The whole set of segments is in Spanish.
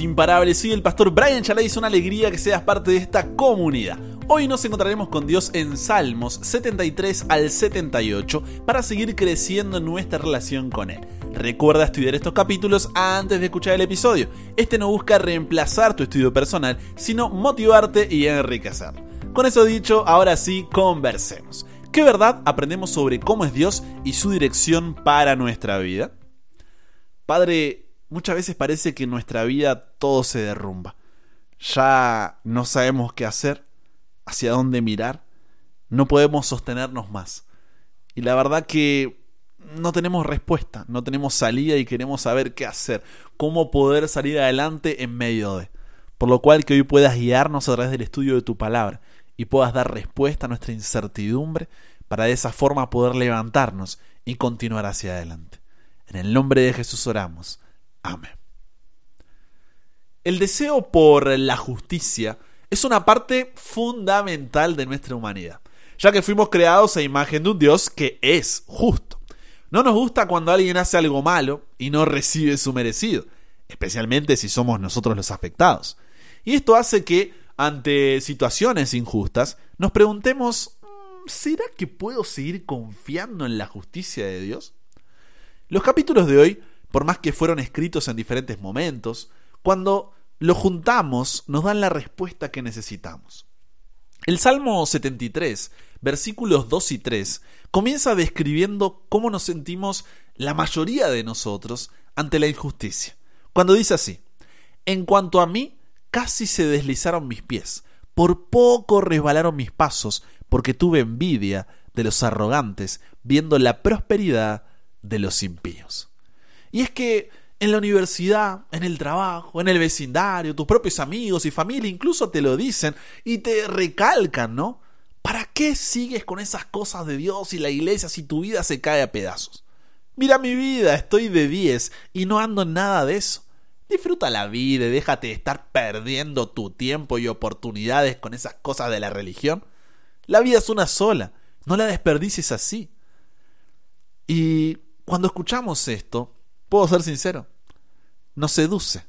imparables. Soy el pastor Brian Chalai. Es una alegría que seas parte de esta comunidad. Hoy nos encontraremos con Dios en Salmos 73 al 78 para seguir creciendo en nuestra relación con Él. Recuerda estudiar estos capítulos antes de escuchar el episodio. Este no busca reemplazar tu estudio personal, sino motivarte y enriquecer. Con eso dicho, ahora sí, conversemos. ¿Qué verdad aprendemos sobre cómo es Dios y su dirección para nuestra vida? Padre, muchas veces parece que en nuestra vida todo se derrumba. Ya no sabemos qué hacer, hacia dónde mirar, no podemos sostenernos más. Y la verdad que no tenemos respuesta, no tenemos salida y queremos saber qué hacer, cómo poder salir adelante en medio de. Por lo cual que hoy puedas guiarnos a través del estudio de tu palabra y puedas dar respuesta a nuestra incertidumbre para de esa forma poder levantarnos y continuar hacia adelante. En el nombre de Jesús oramos. El deseo por la justicia es una parte fundamental de nuestra humanidad, ya que fuimos creados a imagen de un Dios que es justo. No nos gusta cuando alguien hace algo malo y no recibe su merecido, especialmente si somos nosotros los afectados. Y esto hace que, ante situaciones injustas, nos preguntemos, mm, ¿será que puedo seguir confiando en la justicia de Dios? Los capítulos de hoy por más que fueron escritos en diferentes momentos, cuando lo juntamos nos dan la respuesta que necesitamos. El Salmo 73, versículos 2 y 3, comienza describiendo cómo nos sentimos la mayoría de nosotros ante la injusticia. Cuando dice así, en cuanto a mí, casi se deslizaron mis pies, por poco resbalaron mis pasos, porque tuve envidia de los arrogantes, viendo la prosperidad de los impíos. Y es que en la universidad, en el trabajo, en el vecindario, tus propios amigos y familia incluso te lo dicen y te recalcan, ¿no? ¿Para qué sigues con esas cosas de Dios y la iglesia si tu vida se cae a pedazos? Mira mi vida, estoy de 10 y no ando en nada de eso. Disfruta la vida y déjate de estar perdiendo tu tiempo y oportunidades con esas cosas de la religión. La vida es una sola, no la desperdicies así. Y cuando escuchamos esto, puedo ser sincero, nos seduce.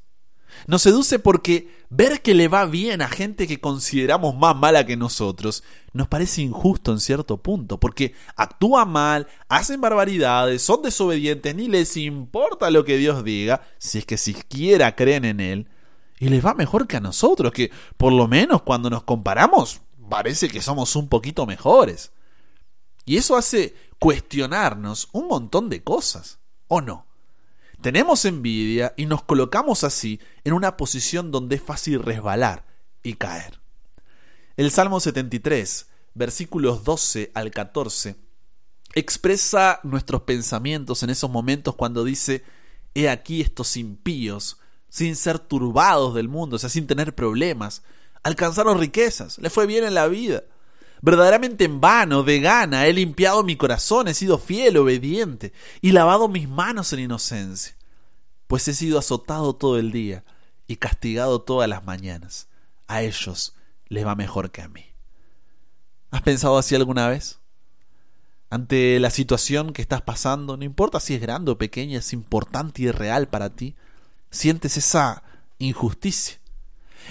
Nos seduce porque ver que le va bien a gente que consideramos más mala que nosotros nos parece injusto en cierto punto, porque actúan mal, hacen barbaridades, son desobedientes, ni les importa lo que Dios diga, si es que siquiera creen en Él, y les va mejor que a nosotros, que por lo menos cuando nos comparamos parece que somos un poquito mejores. Y eso hace cuestionarnos un montón de cosas, ¿o no? Tenemos envidia y nos colocamos así en una posición donde es fácil resbalar y caer. El Salmo 73, versículos 12 al 14, expresa nuestros pensamientos en esos momentos cuando dice, he aquí estos impíos, sin ser turbados del mundo, o sea, sin tener problemas, alcanzaron riquezas, le fue bien en la vida. Verdaderamente en vano, de gana, he limpiado mi corazón, he sido fiel, obediente, y lavado mis manos en inocencia, pues he sido azotado todo el día y castigado todas las mañanas. A ellos les va mejor que a mí. ¿Has pensado así alguna vez? Ante la situación que estás pasando, no importa si es grande o pequeña, es importante y real para ti, sientes esa injusticia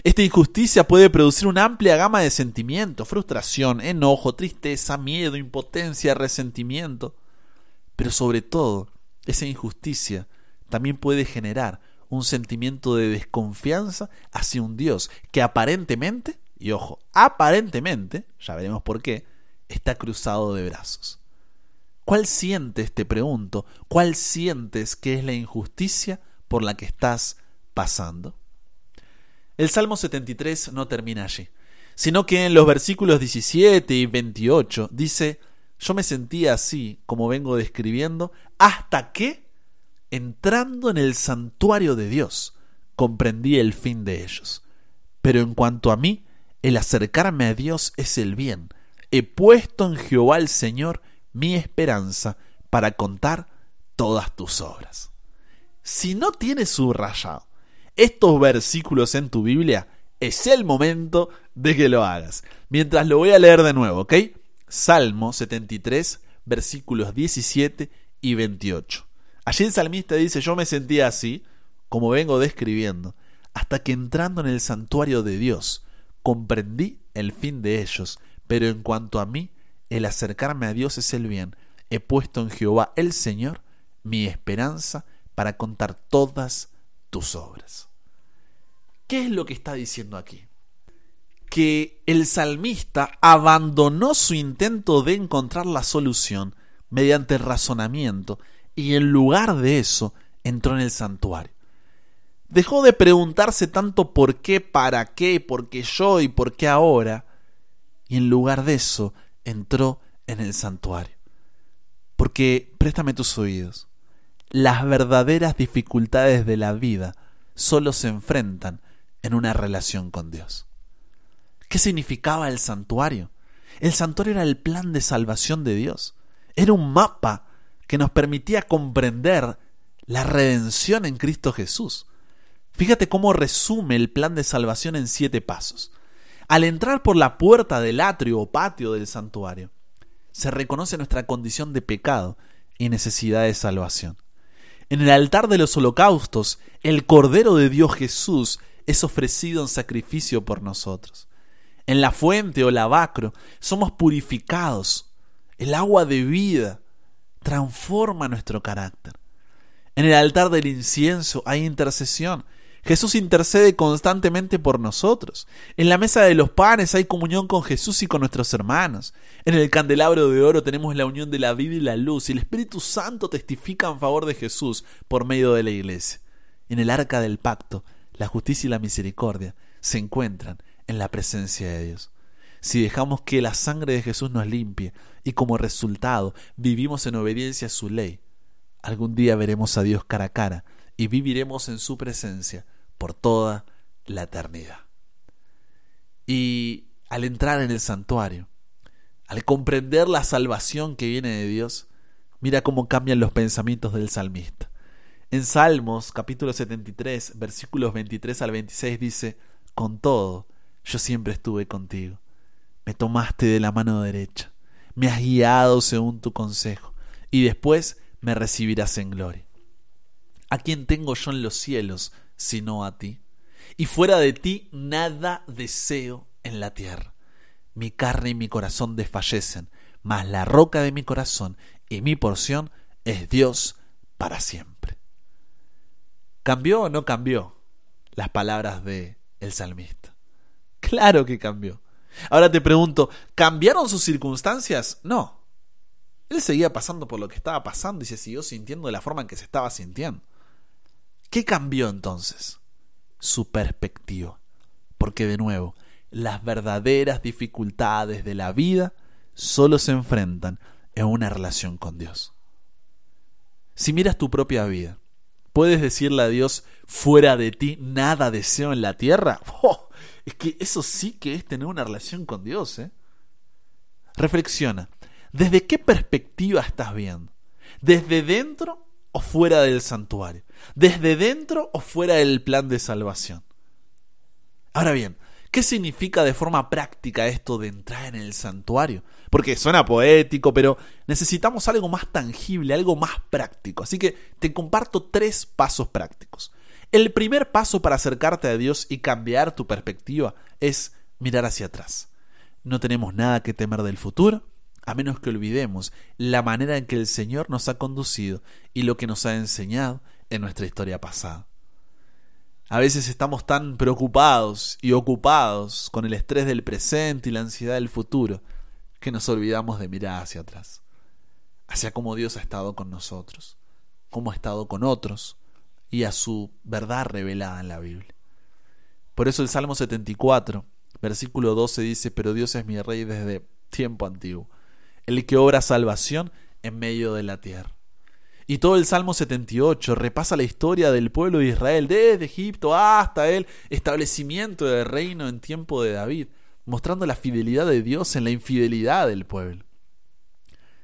esta injusticia puede producir una amplia gama de sentimientos, frustración, enojo, tristeza, miedo, impotencia, resentimiento. Pero sobre todo, esa injusticia también puede generar un sentimiento de desconfianza hacia un Dios que aparentemente, y ojo, aparentemente, ya veremos por qué, está cruzado de brazos. ¿Cuál sientes, te pregunto, cuál sientes que es la injusticia por la que estás pasando? El Salmo 73 no termina allí, sino que en los versículos 17 y 28 dice, yo me sentía así, como vengo describiendo, hasta que, entrando en el santuario de Dios, comprendí el fin de ellos. Pero en cuanto a mí, el acercarme a Dios es el bien. He puesto en Jehová el Señor mi esperanza para contar todas tus obras. Si no tienes subrayado estos versículos en tu Biblia, es el momento de que lo hagas. Mientras lo voy a leer de nuevo, ¿ok? Salmo 73, versículos 17 y 28. Allí el salmista dice, yo me sentía así, como vengo describiendo, hasta que entrando en el santuario de Dios, comprendí el fin de ellos, pero en cuanto a mí, el acercarme a Dios es el bien. He puesto en Jehová el Señor mi esperanza para contar todas tus obras. ¿Qué es lo que está diciendo aquí? Que el salmista abandonó su intento de encontrar la solución mediante razonamiento y en lugar de eso entró en el santuario. Dejó de preguntarse tanto por qué, para qué, por qué yo y por qué ahora, y en lugar de eso entró en el santuario. Porque, préstame tus oídos, las verdaderas dificultades de la vida solo se enfrentan en una relación con Dios. ¿Qué significaba el santuario? El santuario era el plan de salvación de Dios. Era un mapa que nos permitía comprender la redención en Cristo Jesús. Fíjate cómo resume el plan de salvación en siete pasos. Al entrar por la puerta del atrio o patio del santuario, se reconoce nuestra condición de pecado y necesidad de salvación. En el altar de los holocaustos, el Cordero de Dios Jesús es ofrecido en sacrificio por nosotros. En la fuente o lavacro somos purificados. El agua de vida transforma nuestro carácter. En el altar del incienso hay intercesión Jesús intercede constantemente por nosotros. En la mesa de los panes hay comunión con Jesús y con nuestros hermanos. En el candelabro de oro tenemos la unión de la vida y la luz y el Espíritu Santo testifica en favor de Jesús por medio de la iglesia. En el arca del pacto, la justicia y la misericordia se encuentran en la presencia de Dios. Si dejamos que la sangre de Jesús nos limpie y como resultado vivimos en obediencia a su ley, algún día veremos a Dios cara a cara y viviremos en su presencia por toda la eternidad. Y al entrar en el santuario, al comprender la salvación que viene de Dios, mira cómo cambian los pensamientos del salmista. En Salmos capítulo 73, versículos 23 al 26 dice, Con todo, yo siempre estuve contigo. Me tomaste de la mano derecha, me has guiado según tu consejo, y después me recibirás en gloria. ¿A quién tengo yo en los cielos sino a ti. Y fuera de ti nada deseo en la tierra. Mi carne y mi corazón desfallecen, mas la roca de mi corazón y mi porción es Dios para siempre. ¿Cambió o no cambió las palabras de el salmista? Claro que cambió. Ahora te pregunto, ¿cambiaron sus circunstancias? No. Él seguía pasando por lo que estaba pasando y se siguió sintiendo de la forma en que se estaba sintiendo. ¿Qué cambió entonces? Su perspectiva. Porque de nuevo, las verdaderas dificultades de la vida solo se enfrentan en una relación con Dios. Si miras tu propia vida, ¿puedes decirle a Dios, fuera de ti nada deseo en la tierra? ¡Oh! es que eso sí que es tener una relación con Dios. ¿eh? Reflexiona, ¿desde qué perspectiva estás viendo? ¿Desde dentro o fuera del santuario, desde dentro o fuera del plan de salvación. Ahora bien, ¿qué significa de forma práctica esto de entrar en el santuario? Porque suena poético, pero necesitamos algo más tangible, algo más práctico. Así que te comparto tres pasos prácticos. El primer paso para acercarte a Dios y cambiar tu perspectiva es mirar hacia atrás. No tenemos nada que temer del futuro, a menos que olvidemos la manera en que el Señor nos ha conducido y lo que nos ha enseñado en nuestra historia pasada. A veces estamos tan preocupados y ocupados con el estrés del presente y la ansiedad del futuro que nos olvidamos de mirar hacia atrás, hacia cómo Dios ha estado con nosotros, cómo ha estado con otros y a su verdad revelada en la Biblia. Por eso el Salmo 74, versículo 12 dice, pero Dios es mi rey desde tiempo antiguo el que obra salvación en medio de la tierra. Y todo el Salmo 78 repasa la historia del pueblo de Israel desde Egipto hasta el establecimiento del reino en tiempo de David, mostrando la fidelidad de Dios en la infidelidad del pueblo.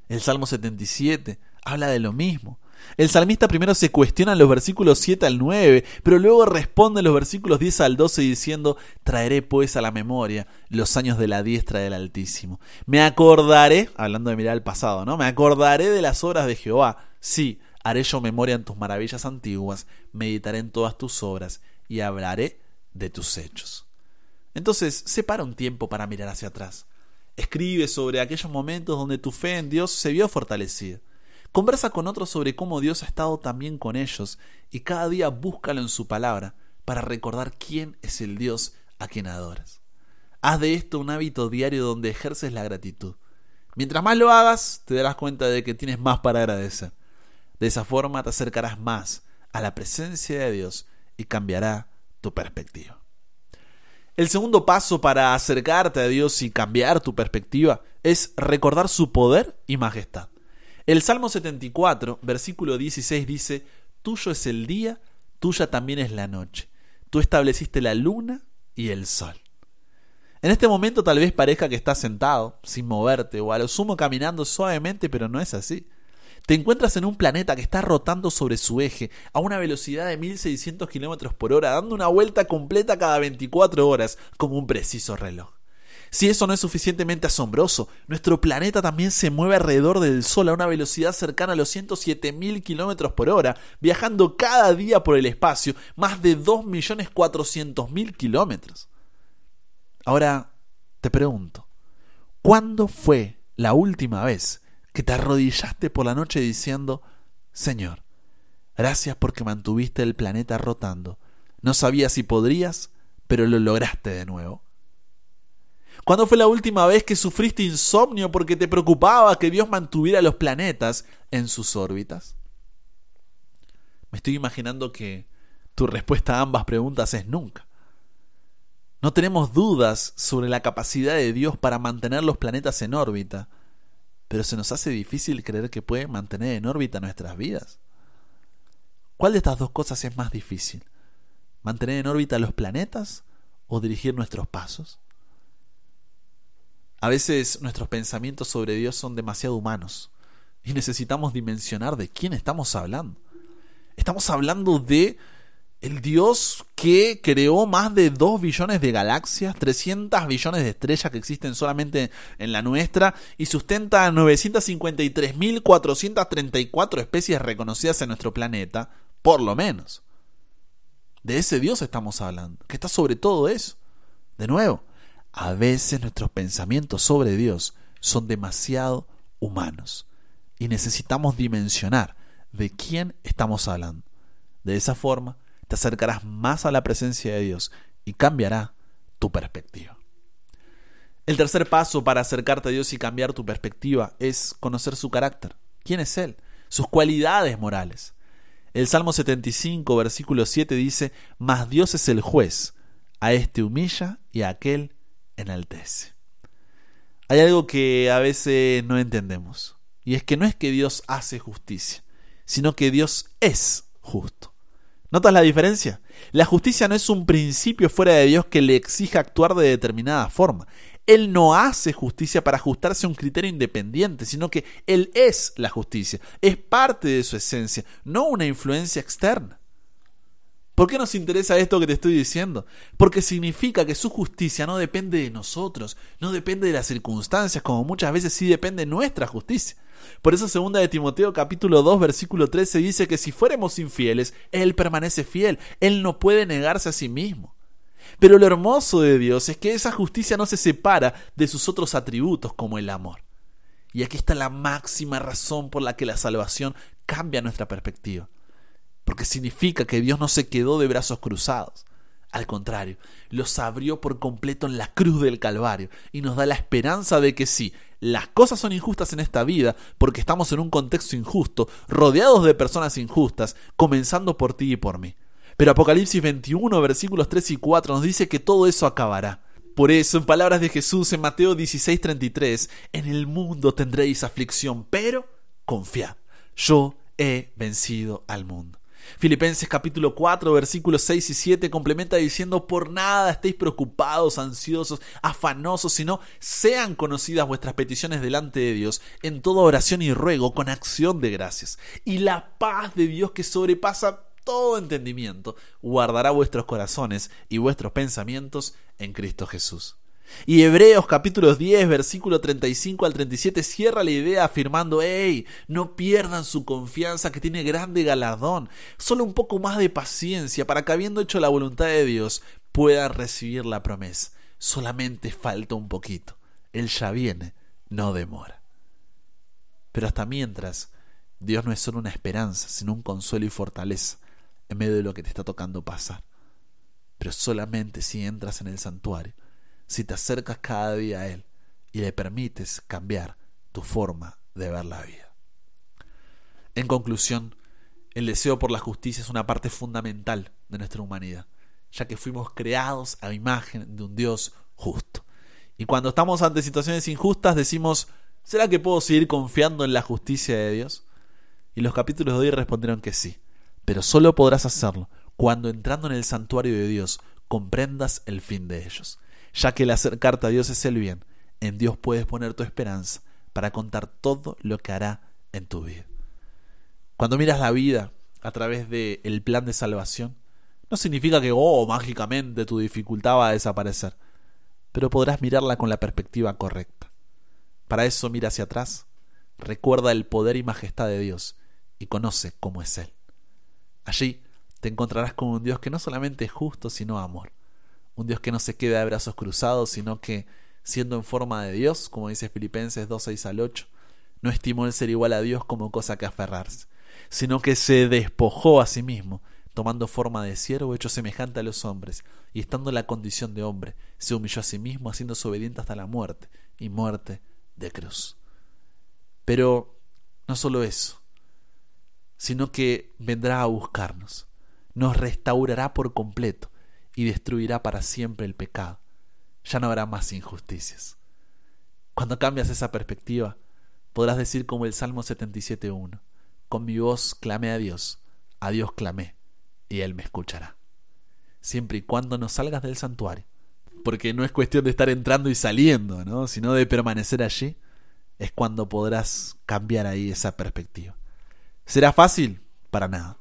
El Salmo 77 habla de lo mismo, el salmista primero se cuestiona en los versículos 7 al 9, pero luego responde en los versículos 10 al 12 diciendo, traeré pues a la memoria los años de la diestra del Altísimo. Me acordaré, hablando de mirar al pasado, ¿no? Me acordaré de las obras de Jehová. Sí, haré yo memoria en tus maravillas antiguas, meditaré en todas tus obras y hablaré de tus hechos. Entonces, separa un tiempo para mirar hacia atrás. Escribe sobre aquellos momentos donde tu fe en Dios se vio fortalecida. Conversa con otros sobre cómo Dios ha estado también con ellos y cada día búscalo en su palabra para recordar quién es el Dios a quien adoras. Haz de esto un hábito diario donde ejerces la gratitud. Mientras más lo hagas, te darás cuenta de que tienes más para agradecer. De esa forma te acercarás más a la presencia de Dios y cambiará tu perspectiva. El segundo paso para acercarte a Dios y cambiar tu perspectiva es recordar su poder y majestad. El Salmo 74, versículo 16 dice, Tuyo es el día, tuya también es la noche. Tú estableciste la luna y el sol. En este momento tal vez parezca que estás sentado, sin moverte, o a lo sumo caminando suavemente, pero no es así. Te encuentras en un planeta que está rotando sobre su eje a una velocidad de 1600 km por hora, dando una vuelta completa cada 24 horas, como un preciso reloj. Si eso no es suficientemente asombroso, nuestro planeta también se mueve alrededor del Sol a una velocidad cercana a los 107.000 km por hora, viajando cada día por el espacio más de 2.400.000 kilómetros. Ahora, te pregunto, ¿cuándo fue la última vez que te arrodillaste por la noche diciendo, Señor, gracias porque mantuviste el planeta rotando. No sabía si podrías, pero lo lograste de nuevo. ¿Cuándo fue la última vez que sufriste insomnio porque te preocupaba que Dios mantuviera los planetas en sus órbitas? Me estoy imaginando que tu respuesta a ambas preguntas es nunca. No tenemos dudas sobre la capacidad de Dios para mantener los planetas en órbita, pero se nos hace difícil creer que puede mantener en órbita nuestras vidas. ¿Cuál de estas dos cosas es más difícil? ¿Mantener en órbita los planetas o dirigir nuestros pasos? A veces nuestros pensamientos sobre Dios son demasiado humanos y necesitamos dimensionar de quién estamos hablando. Estamos hablando de el Dios que creó más de 2 billones de galaxias, 300 billones de estrellas que existen solamente en la nuestra y sustenta 953.434 especies reconocidas en nuestro planeta, por lo menos. De ese Dios estamos hablando, que está sobre todo eso. De nuevo, a veces nuestros pensamientos sobre Dios son demasiado humanos y necesitamos dimensionar de quién estamos hablando. De esa forma, te acercarás más a la presencia de Dios y cambiará tu perspectiva. El tercer paso para acercarte a Dios y cambiar tu perspectiva es conocer su carácter. ¿Quién es Él? Sus cualidades morales. El Salmo 75, versículo 7 dice, Mas Dios es el juez, a este humilla y a aquel enaltece. Hay algo que a veces no entendemos, y es que no es que Dios hace justicia, sino que Dios es justo. ¿Notas la diferencia? La justicia no es un principio fuera de Dios que le exija actuar de determinada forma. Él no hace justicia para ajustarse a un criterio independiente, sino que Él es la justicia, es parte de su esencia, no una influencia externa. ¿Por qué nos interesa esto que te estoy diciendo? Porque significa que su justicia no depende de nosotros, no depende de las circunstancias, como muchas veces sí depende de nuestra justicia. Por eso segunda de Timoteo capítulo 2 versículo 13 dice que si fuéramos infieles, Él permanece fiel, Él no puede negarse a sí mismo. Pero lo hermoso de Dios es que esa justicia no se separa de sus otros atributos como el amor. Y aquí está la máxima razón por la que la salvación cambia nuestra perspectiva. Porque significa que Dios no se quedó de brazos cruzados. Al contrario, los abrió por completo en la cruz del Calvario y nos da la esperanza de que sí, las cosas son injustas en esta vida porque estamos en un contexto injusto, rodeados de personas injustas, comenzando por ti y por mí. Pero Apocalipsis 21, versículos 3 y 4 nos dice que todo eso acabará. Por eso, en palabras de Jesús en Mateo 16:33, en el mundo tendréis aflicción, pero confiad, yo he vencido al mundo. Filipenses capítulo 4 versículos 6 y 7 complementa diciendo, por nada estéis preocupados, ansiosos, afanosos, sino sean conocidas vuestras peticiones delante de Dios en toda oración y ruego con acción de gracias. Y la paz de Dios que sobrepasa todo entendimiento, guardará vuestros corazones y vuestros pensamientos en Cristo Jesús. Y Hebreos capítulo 10, versículo 35 al 37 cierra la idea afirmando, hey, no pierdan su confianza que tiene grande galardón, solo un poco más de paciencia para que habiendo hecho la voluntad de Dios puedan recibir la promesa. Solamente falta un poquito. Él ya viene, no demora. Pero hasta mientras, Dios no es solo una esperanza, sino un consuelo y fortaleza en medio de lo que te está tocando pasar. Pero solamente si entras en el santuario si te acercas cada día a Él y le permites cambiar tu forma de ver la vida. En conclusión, el deseo por la justicia es una parte fundamental de nuestra humanidad, ya que fuimos creados a imagen de un Dios justo. Y cuando estamos ante situaciones injustas decimos, ¿será que puedo seguir confiando en la justicia de Dios? Y los capítulos de hoy respondieron que sí, pero solo podrás hacerlo cuando entrando en el santuario de Dios comprendas el fin de ellos ya que el acercarte a Dios es el bien, en Dios puedes poner tu esperanza para contar todo lo que hará en tu vida. Cuando miras la vida a través del el plan de salvación, no significa que, oh, mágicamente tu dificultad va a desaparecer, pero podrás mirarla con la perspectiva correcta. Para eso mira hacia atrás, recuerda el poder y majestad de Dios y conoce cómo es Él. Allí te encontrarás con un Dios que no solamente es justo, sino amor un Dios que no se queda de brazos cruzados, sino que, siendo en forma de Dios, como dice Filipenses 2, 6 al 8, no estimó el ser igual a Dios como cosa que aferrarse, sino que se despojó a sí mismo, tomando forma de siervo hecho semejante a los hombres, y estando en la condición de hombre, se humilló a sí mismo, haciéndose obediente hasta la muerte, y muerte de cruz. Pero no solo eso, sino que vendrá a buscarnos, nos restaurará por completo, y destruirá para siempre el pecado. Ya no habrá más injusticias. Cuando cambias esa perspectiva, podrás decir como el Salmo 77.1, con mi voz clamé a Dios, a Dios clamé, y Él me escuchará. Siempre y cuando no salgas del santuario, porque no es cuestión de estar entrando y saliendo, ¿no? sino de permanecer allí, es cuando podrás cambiar ahí esa perspectiva. ¿Será fácil? Para nada.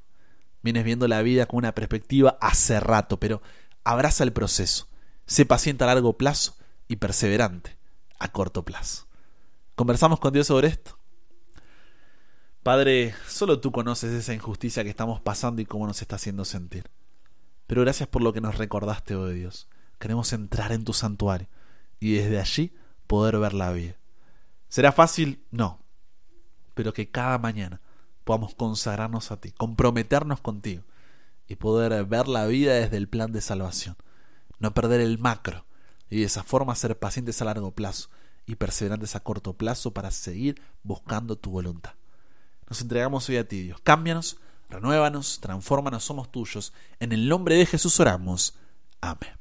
Vienes viendo la vida con una perspectiva hace rato, pero abraza el proceso. Sé paciente a largo plazo y perseverante a corto plazo. ¿Conversamos con Dios sobre esto? Padre, solo tú conoces esa injusticia que estamos pasando y cómo nos está haciendo sentir. Pero gracias por lo que nos recordaste, oh Dios. Queremos entrar en tu santuario y desde allí poder ver la vida. ¿Será fácil? No. Pero que cada mañana podamos consagrarnos a ti, comprometernos contigo y poder ver la vida desde el plan de salvación. No perder el macro y de esa forma ser pacientes a largo plazo y perseverantes a corto plazo para seguir buscando tu voluntad. Nos entregamos hoy a ti, Dios. Cámbianos, renuévanos, transfórmanos, somos tuyos. En el nombre de Jesús oramos. Amén.